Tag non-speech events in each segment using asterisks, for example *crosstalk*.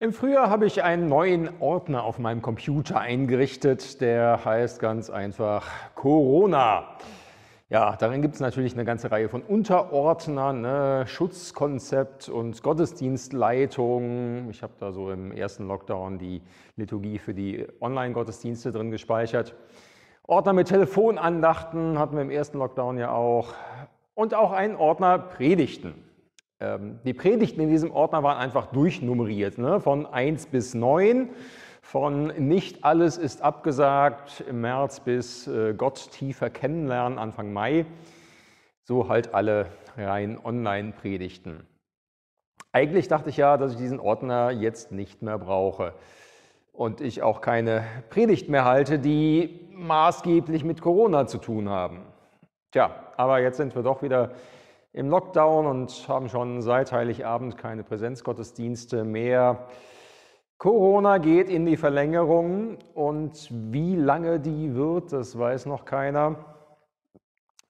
Im Frühjahr habe ich einen neuen Ordner auf meinem Computer eingerichtet, der heißt ganz einfach Corona. Ja, darin gibt es natürlich eine ganze Reihe von Unterordnern, ne? Schutzkonzept und Gottesdienstleitung. Ich habe da so im ersten Lockdown die Liturgie für die Online-Gottesdienste drin gespeichert. Ordner mit Telefonandachten hatten wir im ersten Lockdown ja auch. Und auch einen Ordner Predigten. Ähm, die Predigten in diesem Ordner waren einfach durchnummeriert, ne? von 1 bis 9, von nicht alles ist abgesagt im März bis äh, Gott tiefer kennenlernen Anfang Mai. So halt alle rein Online-Predigten. Eigentlich dachte ich ja, dass ich diesen Ordner jetzt nicht mehr brauche und ich auch keine Predigt mehr halte, die maßgeblich mit Corona zu tun haben. Tja, aber jetzt sind wir doch wieder im Lockdown und haben schon seit Heiligabend keine Präsenzgottesdienste mehr. Corona geht in die Verlängerung und wie lange die wird, das weiß noch keiner.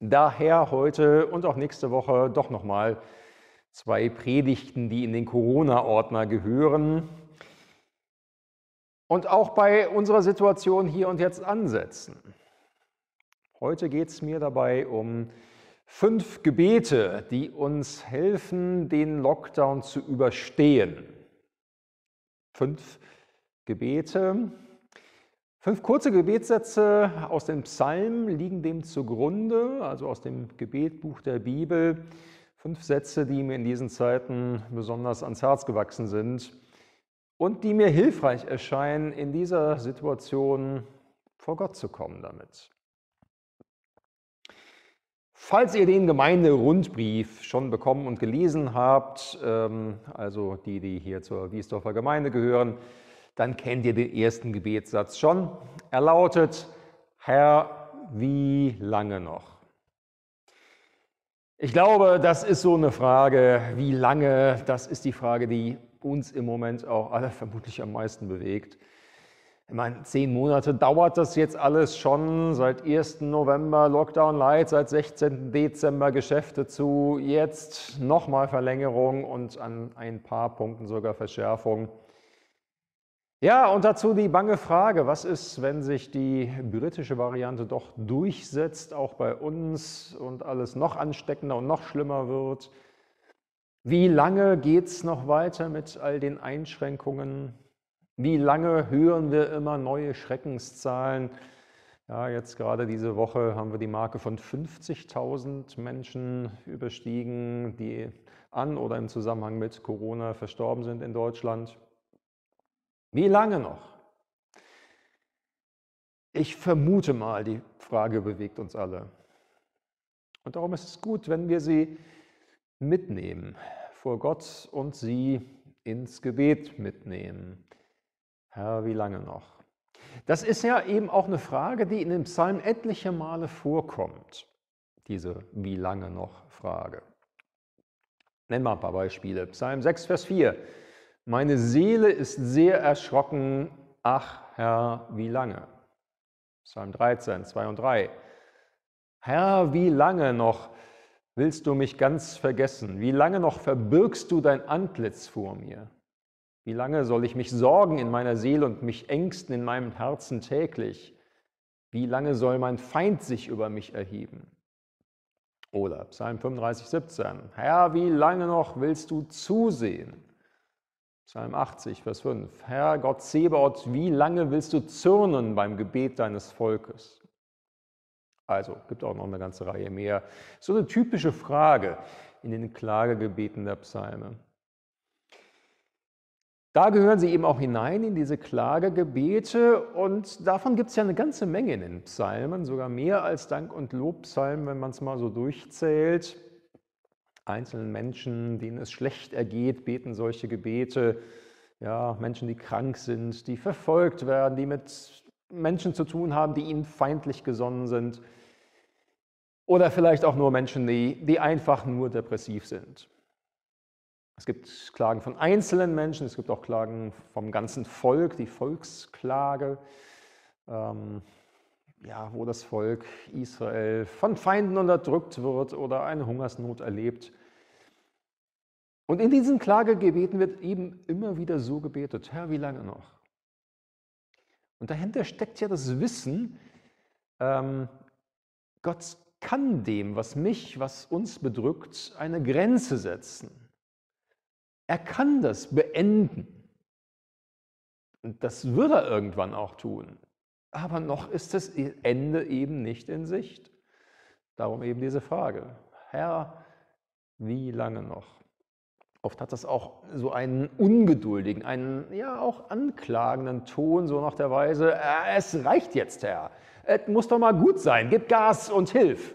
Daher heute und auch nächste Woche doch nochmal zwei Predigten, die in den Corona-Ordner gehören und auch bei unserer Situation hier und jetzt ansetzen. Heute geht es mir dabei um Fünf Gebete, die uns helfen, den Lockdown zu überstehen. Fünf Gebete. Fünf kurze Gebetssätze aus dem Psalm liegen dem zugrunde, also aus dem Gebetbuch der Bibel. Fünf Sätze, die mir in diesen Zeiten besonders ans Herz gewachsen sind und die mir hilfreich erscheinen, in dieser Situation vor Gott zu kommen damit. Falls ihr den Gemeinderundbrief schon bekommen und gelesen habt, ähm, also die, die hier zur Wiesdorfer Gemeinde gehören, dann kennt ihr den ersten Gebetssatz schon. Er lautet, Herr, wie lange noch? Ich glaube, das ist so eine Frage, wie lange, das ist die Frage, die uns im Moment auch alle vermutlich am meisten bewegt. Ich meine, zehn Monate dauert das jetzt alles schon. Seit 1. November Lockdown Light, seit 16. Dezember Geschäfte zu, jetzt nochmal Verlängerung und an ein paar Punkten sogar Verschärfung. Ja, und dazu die bange Frage, was ist, wenn sich die britische Variante doch durchsetzt, auch bei uns und alles noch ansteckender und noch schlimmer wird? Wie lange geht es noch weiter mit all den Einschränkungen? Wie lange hören wir immer neue Schreckenszahlen? Ja, jetzt gerade diese Woche haben wir die Marke von 50.000 Menschen überstiegen, die an oder im Zusammenhang mit Corona verstorben sind in Deutschland. Wie lange noch? Ich vermute mal, die Frage bewegt uns alle. Und darum ist es gut, wenn wir sie mitnehmen, vor Gott und sie ins Gebet mitnehmen. Herr, wie lange noch? Das ist ja eben auch eine Frage, die in dem Psalm etliche Male vorkommt, diese wie lange noch Frage. Nennen wir ein paar Beispiele. Psalm 6, Vers 4. Meine Seele ist sehr erschrocken, ach Herr, wie lange? Psalm 13, 2 und 3. Herr, wie lange noch willst du mich ganz vergessen? Wie lange noch verbirgst du dein Antlitz vor mir? Wie lange soll ich mich sorgen in meiner Seele und mich ängsten in meinem Herzen täglich? Wie lange soll mein Feind sich über mich erheben? Oder Psalm 35, 17. Herr, wie lange noch willst du zusehen? Psalm 80, Vers 5. Herr Gott Zebaoth, wie lange willst du zürnen beim Gebet deines Volkes? Also, gibt auch noch eine ganze Reihe mehr. So eine typische Frage in den Klagegebeten der Psalme. Da gehören sie eben auch hinein in diese Klagegebete und davon gibt es ja eine ganze Menge in den Psalmen, sogar mehr als Dank- und Lobpsalmen, wenn man es mal so durchzählt. Einzelnen Menschen, denen es schlecht ergeht, beten solche Gebete. Ja, Menschen, die krank sind, die verfolgt werden, die mit Menschen zu tun haben, die ihnen feindlich gesonnen sind. Oder vielleicht auch nur Menschen, die, die einfach nur depressiv sind. Es gibt Klagen von einzelnen Menschen, es gibt auch Klagen vom ganzen Volk, die Volksklage, ähm, ja, wo das Volk Israel von Feinden unterdrückt wird oder eine Hungersnot erlebt. Und in diesen Klagegebeten wird eben immer wieder so gebetet, Herr, wie lange noch? Und dahinter steckt ja das Wissen, ähm, Gott kann dem, was mich, was uns bedrückt, eine Grenze setzen. Er kann das beenden. Und das wird er irgendwann auch tun. Aber noch ist das Ende eben nicht in Sicht. Darum eben diese Frage. Herr, wie lange noch? Oft hat das auch so einen ungeduldigen, einen ja auch anklagenden Ton, so nach der Weise, äh, es reicht jetzt, Herr. Es muss doch mal gut sein, gib Gas und hilf.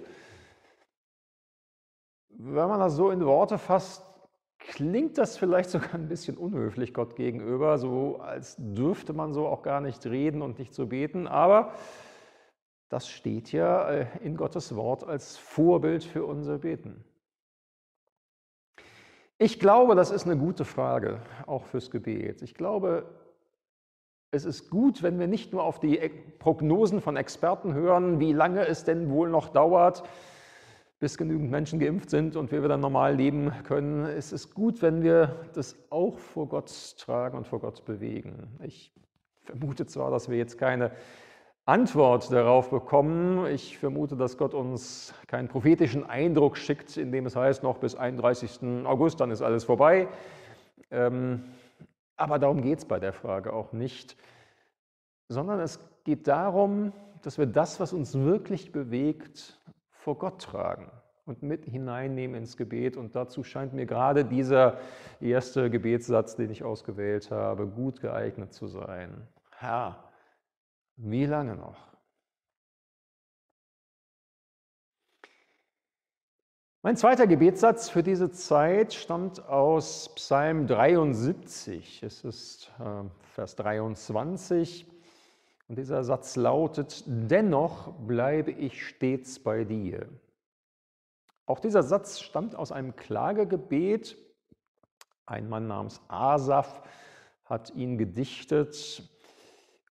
Wenn man das so in Worte fasst, klingt das vielleicht sogar ein bisschen unhöflich Gott gegenüber, so als dürfte man so auch gar nicht reden und nicht so beten, aber das steht ja äh, in Gottes Wort als Vorbild für unser Beten. Ich glaube, das ist eine gute Frage, auch fürs Gebet. Ich glaube, es ist gut, wenn wir nicht nur auf die Prognosen von Experten hören, wie lange es denn wohl noch dauert, bis genügend Menschen geimpft sind und wir wieder normal leben können. Es ist gut, wenn wir das auch vor Gott tragen und vor Gott bewegen. Ich vermute zwar, dass wir jetzt keine Antwort darauf bekommen. Ich vermute, dass Gott uns keinen prophetischen Eindruck schickt, indem es heißt, noch bis 31. August, dann ist alles vorbei. Ähm, aber darum geht es bei der Frage auch nicht, sondern es geht darum, dass wir das, was uns wirklich bewegt, vor Gott tragen und mit hineinnehmen ins Gebet. Und dazu scheint mir gerade dieser erste Gebetssatz, den ich ausgewählt habe, gut geeignet zu sein. Herr, wie lange noch? Mein zweiter Gebetssatz für diese Zeit stammt aus Psalm 73. Es ist äh, Vers 23. Und dieser Satz lautet, dennoch bleibe ich stets bei dir. Auch dieser Satz stammt aus einem Klagegebet. Ein Mann namens Asaf hat ihn gedichtet.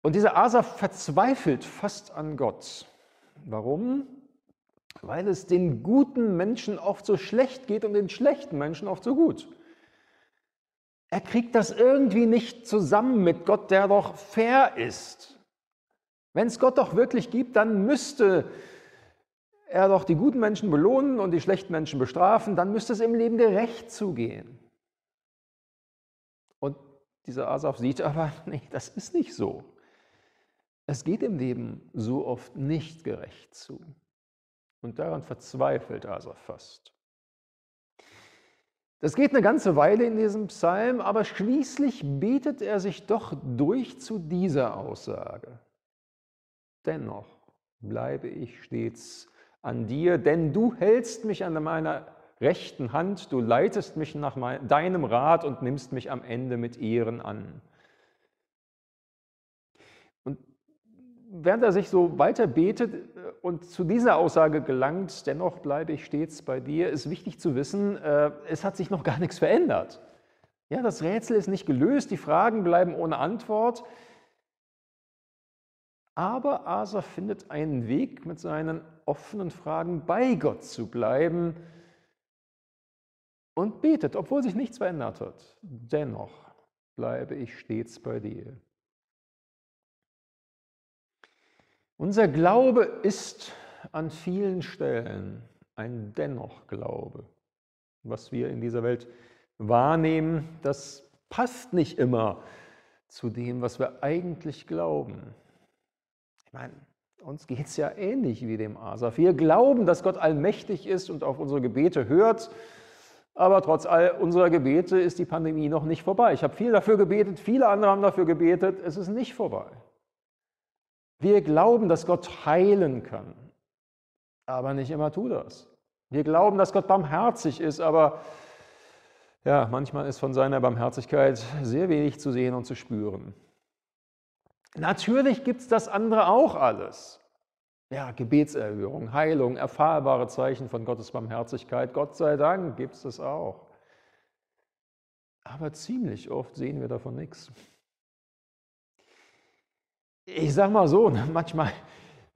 Und dieser Asaf verzweifelt fast an Gott. Warum? Weil es den guten Menschen oft so schlecht geht und den schlechten Menschen oft so gut. Er kriegt das irgendwie nicht zusammen mit Gott, der doch fair ist. Wenn es Gott doch wirklich gibt, dann müsste er doch die guten Menschen belohnen und die schlechten Menschen bestrafen, dann müsste es im Leben gerecht zugehen. Und dieser Asaf sieht *laughs* aber, nee, das ist nicht so. Es geht im Leben so oft nicht gerecht zu. Und daran verzweifelt Asaf fast. Das geht eine ganze Weile in diesem Psalm, aber schließlich betet er sich doch durch zu dieser Aussage. Dennoch bleibe ich stets an dir, denn du hältst mich an meiner rechten Hand, du leitest mich nach deinem Rat und nimmst mich am Ende mit Ehren an. Und während er sich so weiter betet äh, und zu dieser Aussage gelangt, dennoch bleibe ich stets bei dir, ist wichtig zu wissen, äh, es hat sich noch gar nichts verändert. Ja, das Rätsel ist nicht gelöst, die Fragen bleiben ohne Antwort. Aber Asa findet einen Weg, mit seinen offenen Fragen bei Gott zu bleiben und betet, obwohl sich nichts verändert hat. Dennoch bleibe ich stets bei dir. Unser Glaube ist an vielen Stellen ein Dennoch-Glaube. Was wir in dieser Welt wahrnehmen, das passt nicht immer zu dem, was wir eigentlich glauben. Ich meine, uns geht es ja ähnlich wie dem Asaf. Wir glauben, dass Gott allmächtig ist und auf unsere Gebete hört, aber trotz all unserer Gebete ist die Pandemie noch nicht vorbei. Ich habe viel dafür gebetet, viele andere haben dafür gebetet, es ist nicht vorbei. Wir glauben, dass Gott heilen kann, aber nicht immer tut das. Wir glauben, dass Gott barmherzig ist, aber ja, manchmal ist von seiner Barmherzigkeit sehr wenig zu sehen und zu spüren. Natürlich gibt es das andere auch alles. Ja, Gebetserhörung, Heilung, erfahrbare Zeichen von Gottes Barmherzigkeit. Gott sei Dank gibt es das auch. Aber ziemlich oft sehen wir davon nichts. Ich sage mal so, *laughs* manchmal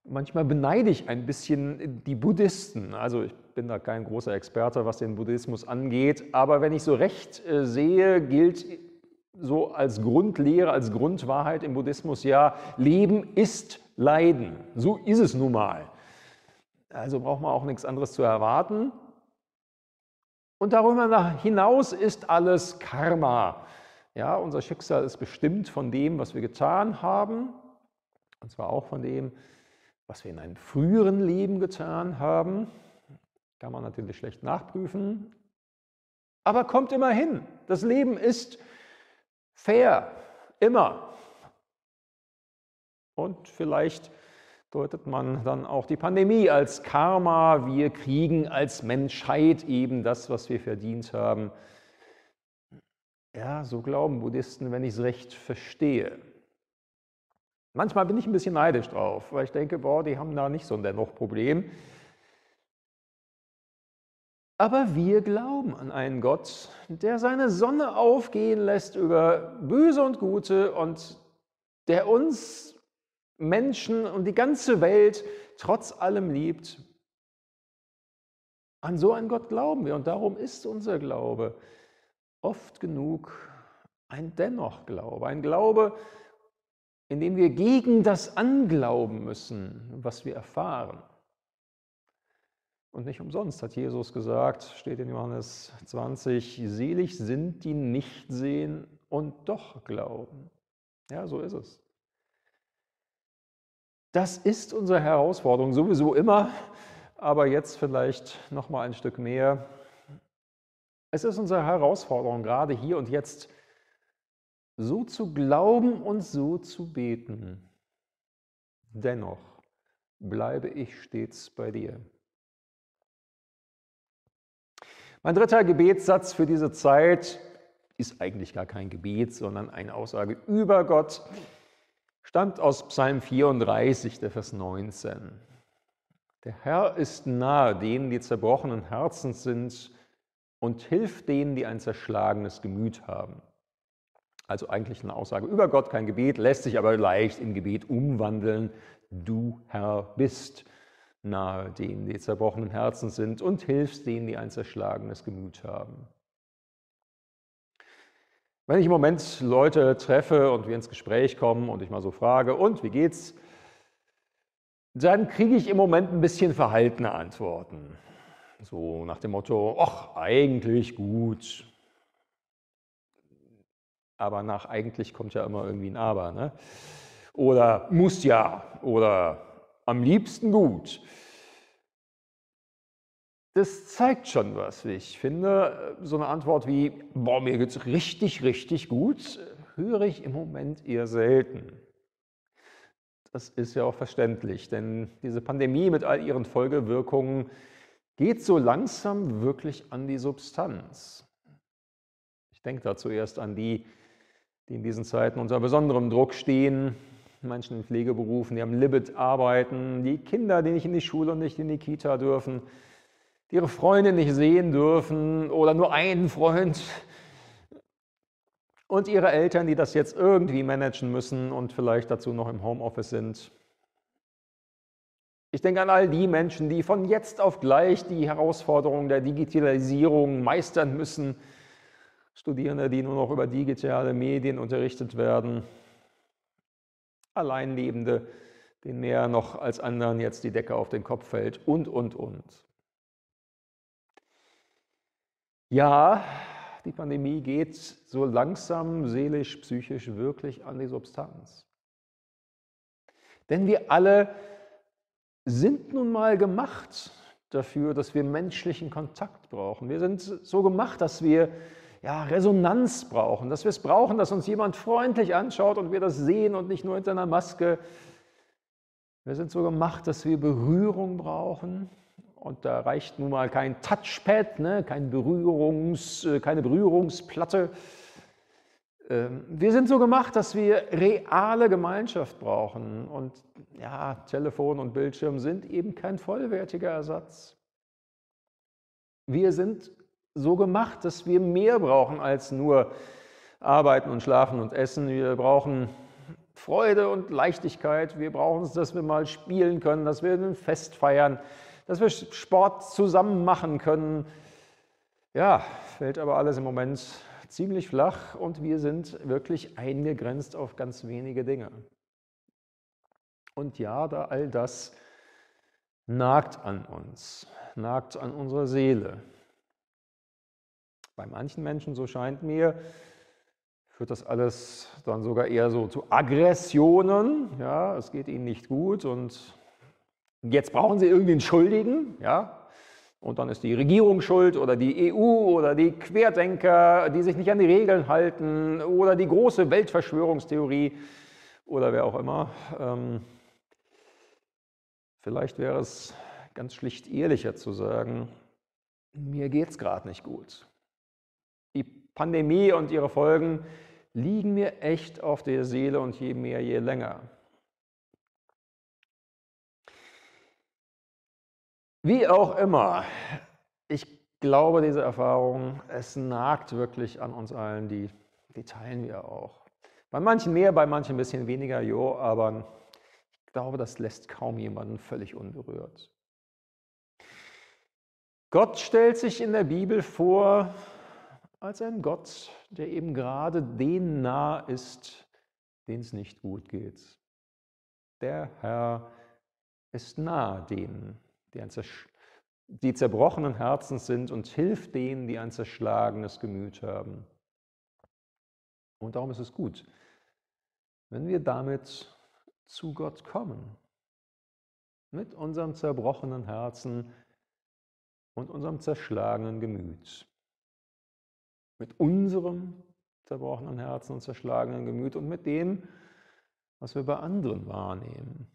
Manchmal beneide ich ein bisschen die Buddhisten. Also ich bin da kein großer Experte, was den Buddhismus angeht, aber wenn ich so recht äh, sehe, gilt so als Grundlehre, als Grundwahrheit im Buddhismus ja, Leben ist Leiden. So ist es nun mal. Also braucht man auch nichts anderes zu erwarten. Und darüber hinaus ist alles Karma. Ja, unser Schicksal ist bestimmt von dem, was wir getan haben, und zwar auch von dem, was wir in einem früheren Leben getan haben. Kann man natürlich schlecht nachprüfen, aber kommt immer hin. Das Leben ist fair, immer. Und vielleicht deutet man dann auch die Pandemie als Karma. Wir kriegen als Menschheit eben das, was wir verdient haben. Ja, so glauben Buddhisten, wenn ich es recht verstehe. Manchmal bin ich ein bisschen neidisch drauf, weil ich denke, boah, die haben da nicht so ein Dennoch-Problem. Aber wir glauben an einen Gott, der seine Sonne aufgehen lässt über Böse und Gute und der uns Menschen und die ganze Welt trotz allem liebt. An so einen Gott glauben wir und darum ist unser Glaube oft genug ein Dennoch-Glaube, ein Glaube, in dem wir gegen das anglauben müssen, was wir erfahren. Und nicht umsonst hat Jesus gesagt, steht in Johannes 20, selig sind die nicht sehen und doch glauben. Ja, so ist es. Das ist unsere Herausforderung sowieso immer, aber jetzt vielleicht noch mal ein Stück mehr. Es ist unsere Herausforderung gerade hier und jetzt so zu glauben und so zu beten. Dennoch bleibe ich stets bei dir. Mein dritter Gebetssatz für diese Zeit ist eigentlich gar kein Gebet, sondern eine Aussage über Gott, stammt aus Psalm 34, der Vers 19. Der Herr ist nahe denen, die zerbrochenen Herzens sind und hilft denen, die ein zerschlagenes Gemüt haben. Also eigentlich eine Aussage über Gott, kein Gebet, lässt sich aber leicht in Gebet umwandeln. Du Herr bist nahe denen, die zerbrochenen Herzen sind und hilfst denen, die ein zerschlagenes Gemüt haben. Wenn ich im Moment Leute treffe und wir ins Gespräch kommen und ich mal so frage, und wie geht's? Dann kriege ich im Moment ein bisschen verhaltene Antworten. So nach dem Motto, ach, eigentlich gut, aber nach eigentlich kommt ja immer irgendwie ein Aber. Ne? Oder muss ja oder am liebsten gut. Das zeigt schon was, wie ich finde. So eine Antwort wie, boah, mir geht's richtig, richtig gut, höre ich im Moment eher selten. Das ist ja auch verständlich, denn diese Pandemie mit all ihren Folgewirkungen geht so langsam wirklich an die Substanz. Ich denke da zuerst an die, die in diesen Zeiten unter besonderem Druck stehen. Menschen in Pflegeberufen, die am Libet arbeiten, die Kinder, die nicht in die Schule und nicht in die Kita dürfen, die ihre Freunde nicht sehen dürfen oder nur einen Freund. Und ihre Eltern, die das jetzt irgendwie managen müssen und vielleicht dazu noch im Homeoffice sind. Ich denke an all die Menschen, die von jetzt auf gleich die Herausforderungen der Digitalisierung meistern müssen, Studierende, die nur noch über digitale Medien unterrichtet werden, Alleinlebende, denen mehr noch als anderen jetzt die Decke auf den Kopf fällt und, und, und. Ja, die Pandemie geht so langsam seelisch, psychisch wirklich an die Substanz. Denn wir alle sind nun mal gemacht dafür, dass wir menschlichen Kontakt brauchen. Wir sind so gemacht, dass wir ja, Resonanz brauchen, dass wir es brauchen, dass uns jemand freundlich anschaut und wir das sehen und nicht nur hinter einer Maske. Wir sind so gemacht, dass wir Berührung brauchen. Und da reicht nun mal kein Touchpad, ne, kein Berührungs, äh, keine Berührungsplatte. Ähm, wir sind so gemacht, dass wir reale Gemeinschaft brauchen. Und ja, Telefon und Bildschirm sind eben kein vollwertiger Ersatz. Wir sind so gemacht, dass wir mehr brauchen als nur arbeiten und schlafen und essen. Wir brauchen Freude und Leichtigkeit. Wir brauchen es, dass wir mal spielen können, dass wir ein Fest feiern, dass wir Sport zusammen machen können. Ja, fällt aber alles im Moment ziemlich flach und wir sind wirklich eingegrenzt auf ganz wenige Dinge. Und ja, da all das nagt an uns, nagt an unserer Seele. Bei manchen Menschen, so scheint mir, führt das alles dann sogar eher so zu Aggressionen. Ja, es geht ihnen nicht gut und jetzt brauchen sie irgendwie einen Schuldigen. Ja, und dann ist die Regierung schuld oder die EU oder die Querdenker, die sich nicht an die Regeln halten oder die große Weltverschwörungstheorie oder wer auch immer. Ähm, vielleicht wäre es ganz schlicht ehrlicher zu sagen, mir geht es gerade nicht gut. Die Pandemie und ihre Folgen liegen mir echt auf der Seele und je mehr, je länger. Wie auch immer, ich glaube, diese Erfahrung, es nagt wirklich an uns allen, die, die teilen wir auch. Bei manchen mehr, bei manchen ein bisschen weniger, jo, aber ich glaube, das lässt kaum jemanden völlig unberührt. Gott stellt sich in der Bibel vor als ein Gott, der eben gerade denen nah ist, denen es nicht gut geht. Der Herr ist nah denen, die, ein die zerbrochenen Herzen sind und hilft denen, die ein zerschlagenes Gemüt haben. Und darum ist es gut, wenn wir damit zu Gott kommen, mit unserem zerbrochenen Herzen und unserem zerschlagenen Gemüt mit unserem zerbrochenen Herzen und zerschlagenen Gemüt und mit dem, was wir bei anderen wahrnehmen.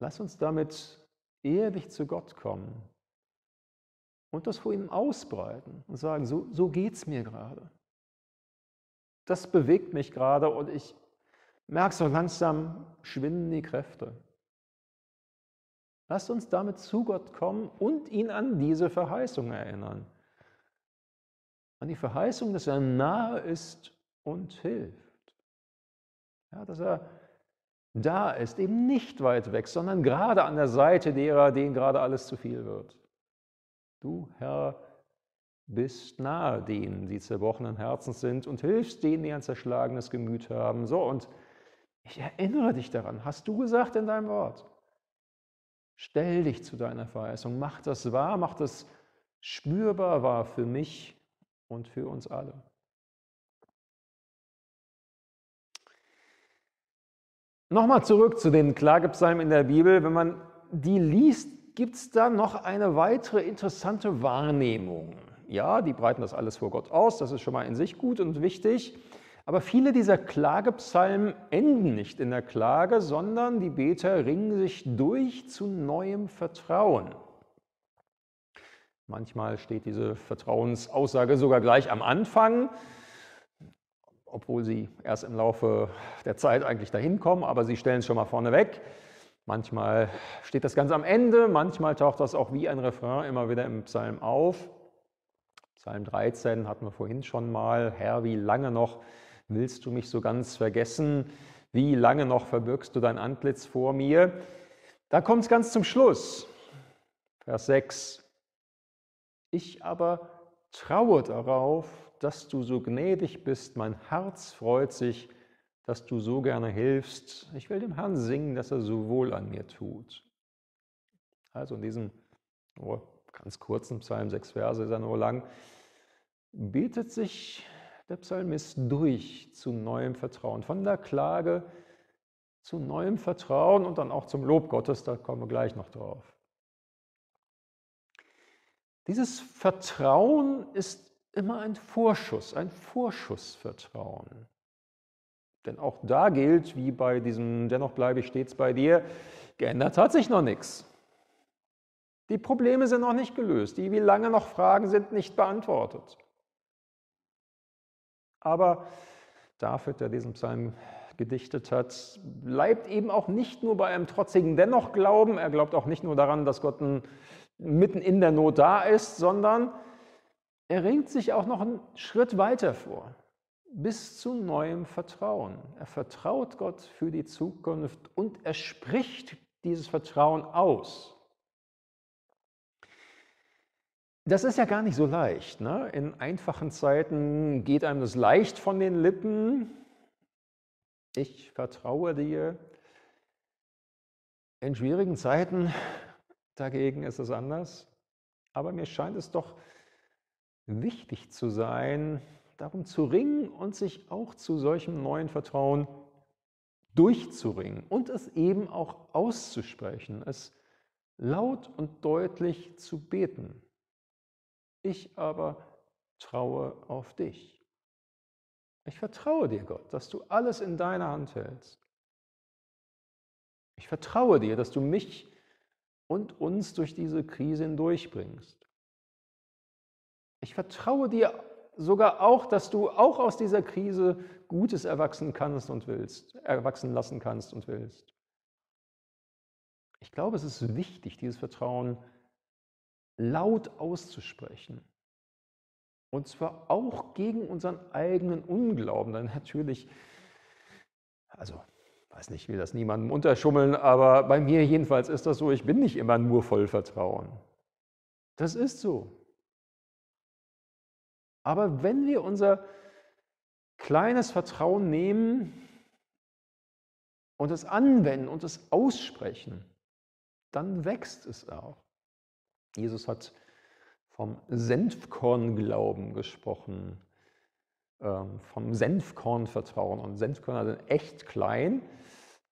Lass uns damit ehrlich zu Gott kommen und das vor ihm ausbreiten und sagen, so, so geht es mir gerade. Das bewegt mich gerade und ich merke so langsam schwinden die Kräfte. Lasst uns damit zu Gott kommen und ihn an diese Verheißung erinnern an die Verheißung, dass er nahe ist und hilft. Ja, dass er da ist, eben nicht weit weg, sondern gerade an der Seite derer, denen gerade alles zu viel wird. Du, Herr, bist nahe denen, die zerbrochenen Herzens sind und hilfst denen, die ein zerschlagenes Gemüt haben. So, und ich erinnere dich daran, hast du gesagt in deinem Wort. Stell dich zu deiner Verheißung, mach das wahr, mach das spürbar wahr für mich und für uns alle. Nochmal zurück zu den Klagepsalmen in der Bibel. Wenn man die liest, gibt es da noch eine weitere interessante Wahrnehmung. Ja, die breiten das alles vor Gott aus, das ist schon mal in sich gut und wichtig. Aber viele dieser Klagepsalmen enden nicht in der Klage, sondern die Beter ringen sich durch zu neuem Vertrauen. Manchmal steht diese Vertrauensaussage sogar gleich am Anfang, obwohl sie erst im Laufe der Zeit eigentlich dahin kommen, aber sie stellen es schon mal vorne weg. Manchmal steht das ganz am Ende, manchmal taucht das auch wie ein Refrain immer wieder im Psalm auf. Psalm 13 hatten wir vorhin schon mal. Herr, wie lange noch willst du mich so ganz vergessen? Wie lange noch verbirgst du dein Antlitz vor mir? Da kommt es ganz zum Schluss. Vers 6. Ich aber traue darauf, dass du so gnädig bist. Mein Herz freut sich, dass du so gerne hilfst. Ich will dem Herrn singen, dass er so wohl an mir tut. Also in diesem oh, ganz kurzen Psalm, sechs Verse ist er nur lang, betet sich der Psalmist durch zu neuem Vertrauen. Von der Klage zu neuem Vertrauen und dann auch zum Lob Gottes, da kommen wir gleich noch drauf. Dieses Vertrauen ist immer ein Vorschuss, ein Vorschussvertrauen. Denn auch da gilt, wie bei diesem Dennoch bleibe ich stets bei dir, geändert hat sich noch nichts. Die Probleme sind noch nicht gelöst. Die wie lange noch Fragen sind nicht beantwortet. Aber David, der diesen Psalm gedichtet hat, bleibt eben auch nicht nur bei einem trotzigen Dennoch-Glauben. Er glaubt auch nicht nur daran, dass Gott ein mitten in der Not da ist, sondern er ringt sich auch noch einen Schritt weiter vor. bis zu neuem Vertrauen. Er vertraut Gott für die Zukunft und er spricht dieses Vertrauen aus. Das ist ja gar nicht so leicht. Ne? In einfachen Zeiten geht einem das leicht von den Lippen. Ich vertraue dir. In schwierigen Zeiten dagegen ist es anders. Aber mir scheint es doch wichtig zu sein, darum zu ringen und sich auch zu solchem neuen Vertrauen durchzuringen und es eben auch auszusprechen, es laut und deutlich zu beten. Ich aber traue auf dich. Ich vertraue dir, Gott, dass du alles in deiner Hand hältst. Ich vertraue dir, dass du mich und uns durch diese Krise hindurchbringst. Ich vertraue dir sogar auch, dass du auch aus dieser Krise Gutes erwachsen kannst und willst, erwachsen lassen kannst und willst. Ich glaube, es ist wichtig, dieses Vertrauen laut auszusprechen. Und zwar auch gegen unseren eigenen Unglauben. Dann natürlich, also weiß nicht, ich will das niemandem unterschummeln, aber bei mir jedenfalls ist das so, ich bin nicht immer nur voll Vertrauen. Das ist so. Aber wenn wir unser kleines Vertrauen nehmen und es anwenden und es aussprechen, dann wächst es auch. Jesus hat vom Senfkornglauben gesprochen, ähm, vom Senfkornvertrauen. Und Senfkörner sind echt klein.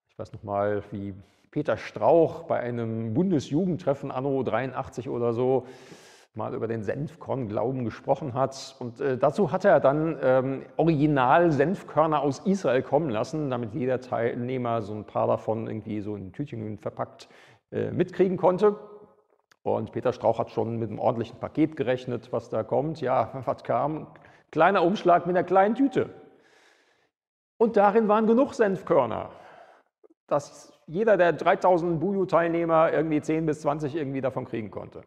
Ich weiß noch mal, wie Peter Strauch bei einem Bundesjugendtreffen anno 83 oder so mal über den Senfkornglauben gesprochen hat. Und äh, dazu hat er dann ähm, Original-Senfkörner aus Israel kommen lassen, damit jeder Teilnehmer so ein paar davon irgendwie so in Tütchen verpackt äh, mitkriegen konnte. Und Peter Strauch hat schon mit einem ordentlichen Paket gerechnet, was da kommt. Ja, *laughs* was kam? Kleiner Umschlag mit einer kleinen Tüte. Und darin waren genug Senfkörner, dass jeder der 3000 Buju-Teilnehmer irgendwie 10 bis 20 irgendwie davon kriegen konnte.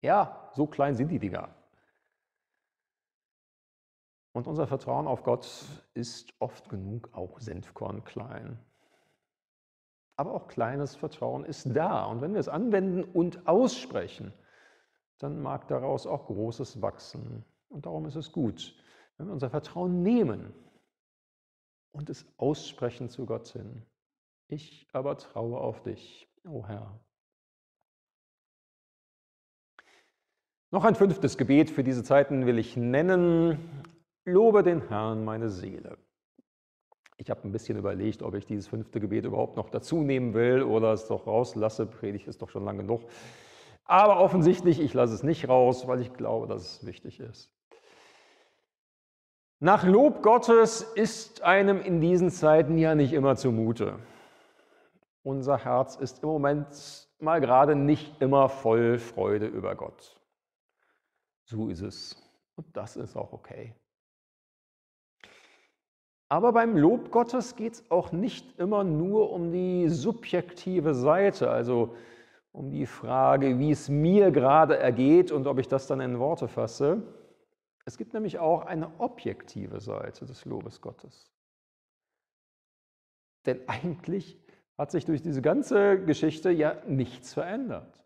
Ja, so klein sind die Dinger. Und unser Vertrauen auf Gott ist oft genug auch Senfkorn klein aber auch kleines Vertrauen ist da. Und wenn wir es anwenden und aussprechen, dann mag daraus auch Großes wachsen. Und darum ist es gut, wenn wir unser Vertrauen nehmen und es aussprechen zu Gott hin. Ich aber traue auf dich, o oh Herr. Noch ein fünftes Gebet für diese Zeiten will ich nennen. Lobe den Herrn meine Seele. Ich habe ein bisschen überlegt, ob ich dieses fünfte Gebet überhaupt noch dazu nehmen will oder es doch rauslasse. Predigt ist doch schon lange genug. Aber offensichtlich, ich lasse es nicht raus, weil ich glaube, dass es wichtig ist. Nach Lob Gottes ist einem in diesen Zeiten ja nicht immer zumute. Unser Herz ist im Moment mal gerade nicht immer voll Freude über Gott. So ist es. Und das ist auch okay. Aber beim Lob Gottes geht es auch nicht immer nur um die subjektive Seite, also um die Frage, wie es mir gerade ergeht und ob ich das dann in Worte fasse. Es gibt nämlich auch eine objektive Seite des Lobes Gottes. Denn eigentlich hat sich durch diese ganze Geschichte ja nichts verändert.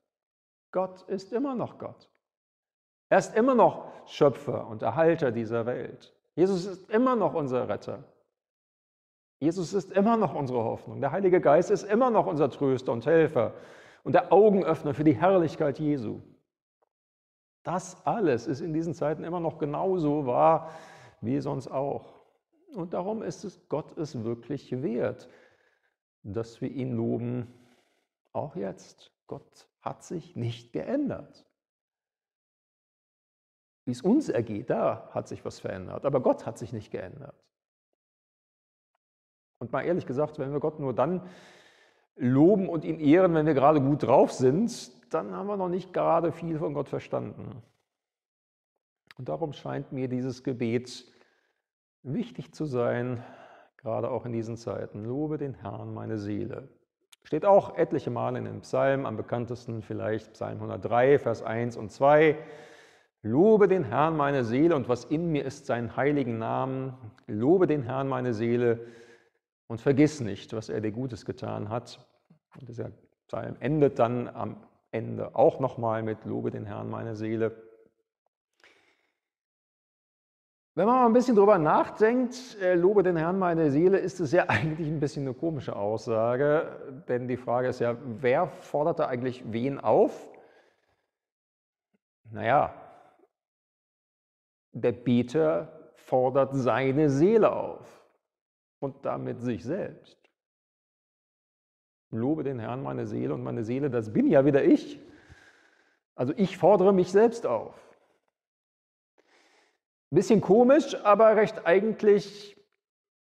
Gott ist immer noch Gott. Er ist immer noch Schöpfer und Erhalter dieser Welt. Jesus ist immer noch unser Retter. Jesus ist immer noch unsere Hoffnung. Der Heilige Geist ist immer noch unser Tröster und Helfer und der Augenöffner für die Herrlichkeit Jesu. Das alles ist in diesen Zeiten immer noch genauso wahr wie sonst auch. Und darum ist es Gott es wirklich wert, dass wir ihn loben, auch jetzt. Gott hat sich nicht geändert. Wie es uns ergeht, da hat sich was verändert, aber Gott hat sich nicht geändert. Und mal ehrlich gesagt, wenn wir Gott nur dann loben und ihn ehren, wenn wir gerade gut drauf sind, dann haben wir noch nicht gerade viel von Gott verstanden. Und darum scheint mir dieses Gebet wichtig zu sein, gerade auch in diesen Zeiten. Lobe den Herrn, meine Seele. Steht auch etliche Male in den Psalmen, am bekanntesten vielleicht Psalm 103, Vers 1 und 2. Lobe den Herrn meine Seele und was in mir ist, seinen heiligen Namen. Lobe den Herrn meine Seele und vergiss nicht, was er dir Gutes getan hat. Und dieser Psalm endet dann am Ende auch nochmal mit Lobe den Herrn meine Seele. Wenn man mal ein bisschen drüber nachdenkt, äh, lobe den Herrn meine Seele, ist es ja *laughs* eigentlich ein bisschen eine komische Aussage, denn die Frage ist ja, wer fordert da eigentlich wen auf? Naja, der Beter fordert seine Seele auf und damit sich selbst. Lobe den Herrn meine Seele und meine Seele, das bin ja wieder ich. Also ich fordere mich selbst auf. Ein bisschen komisch, aber recht eigentlich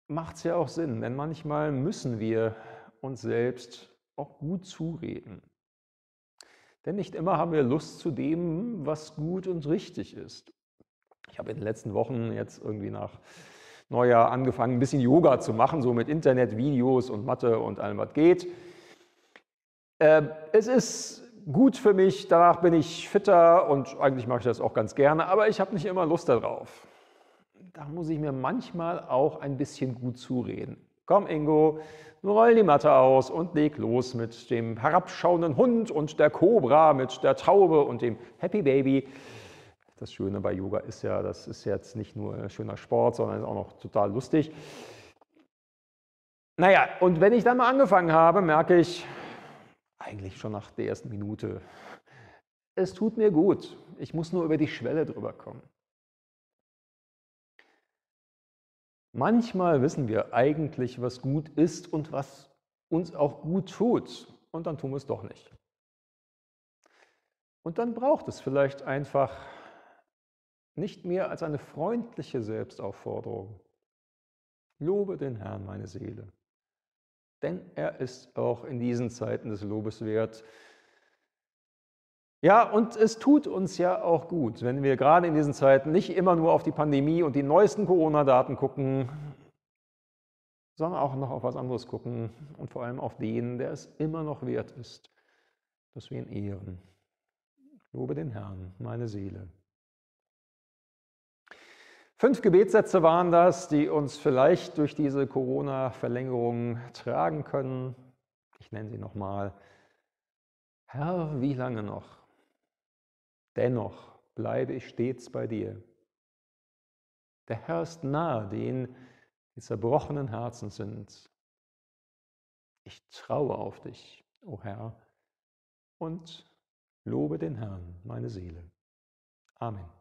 macht es ja auch Sinn, denn manchmal müssen wir uns selbst auch gut zureden. Denn nicht immer haben wir Lust zu dem, was gut und richtig ist. Ich habe in den letzten Wochen jetzt irgendwie nach Neujahr angefangen, ein bisschen Yoga zu machen, so mit Internetvideos und Mathe und allem, was geht. Äh, es ist gut für mich, danach bin ich fitter und eigentlich mache ich das auch ganz gerne, aber ich habe nicht immer Lust darauf. Da muss ich mir manchmal auch ein bisschen gut zureden. Komm, Ingo, roll die Matte aus und leg los mit dem herabschauenden Hund und der Kobra, mit der Taube und dem Happy Baby. Das Schöne bei Yoga ist ja, das ist jetzt nicht nur ein schöner Sport, sondern ist auch noch total lustig. Naja, und wenn ich dann mal angefangen habe, merke ich, eigentlich schon nach der ersten Minute, es tut mir gut, ich muss nur über die Schwelle drüber kommen. Manchmal wissen wir eigentlich, was gut ist und was uns auch gut tut, und dann tun wir es doch nicht. Und dann braucht es vielleicht einfach nicht mehr als eine freundliche Selbstaufforderung. Lobe den Herrn, meine Seele, denn er ist auch in diesen Zeiten des Lobes wert. Ja, und es tut uns ja auch gut, wenn wir gerade in diesen Zeiten nicht immer nur auf die Pandemie und die neuesten Corona-Daten gucken, sondern auch noch auf was anderes gucken und vor allem auf den, der es immer noch wert ist, dass wir ihn ehren. Lobe den Herrn, meine Seele. Fünf Gebetssätze waren das, die uns vielleicht durch diese Corona-Verlängerung tragen können. Ich nenne sie nochmal. Herr, wie lange noch? Dennoch bleibe ich stets bei dir. Der Herr ist nahe denen, die zerbrochenen Herzen sind. Ich traue auf dich, o oh Herr, und lobe den Herrn, meine Seele. Amen.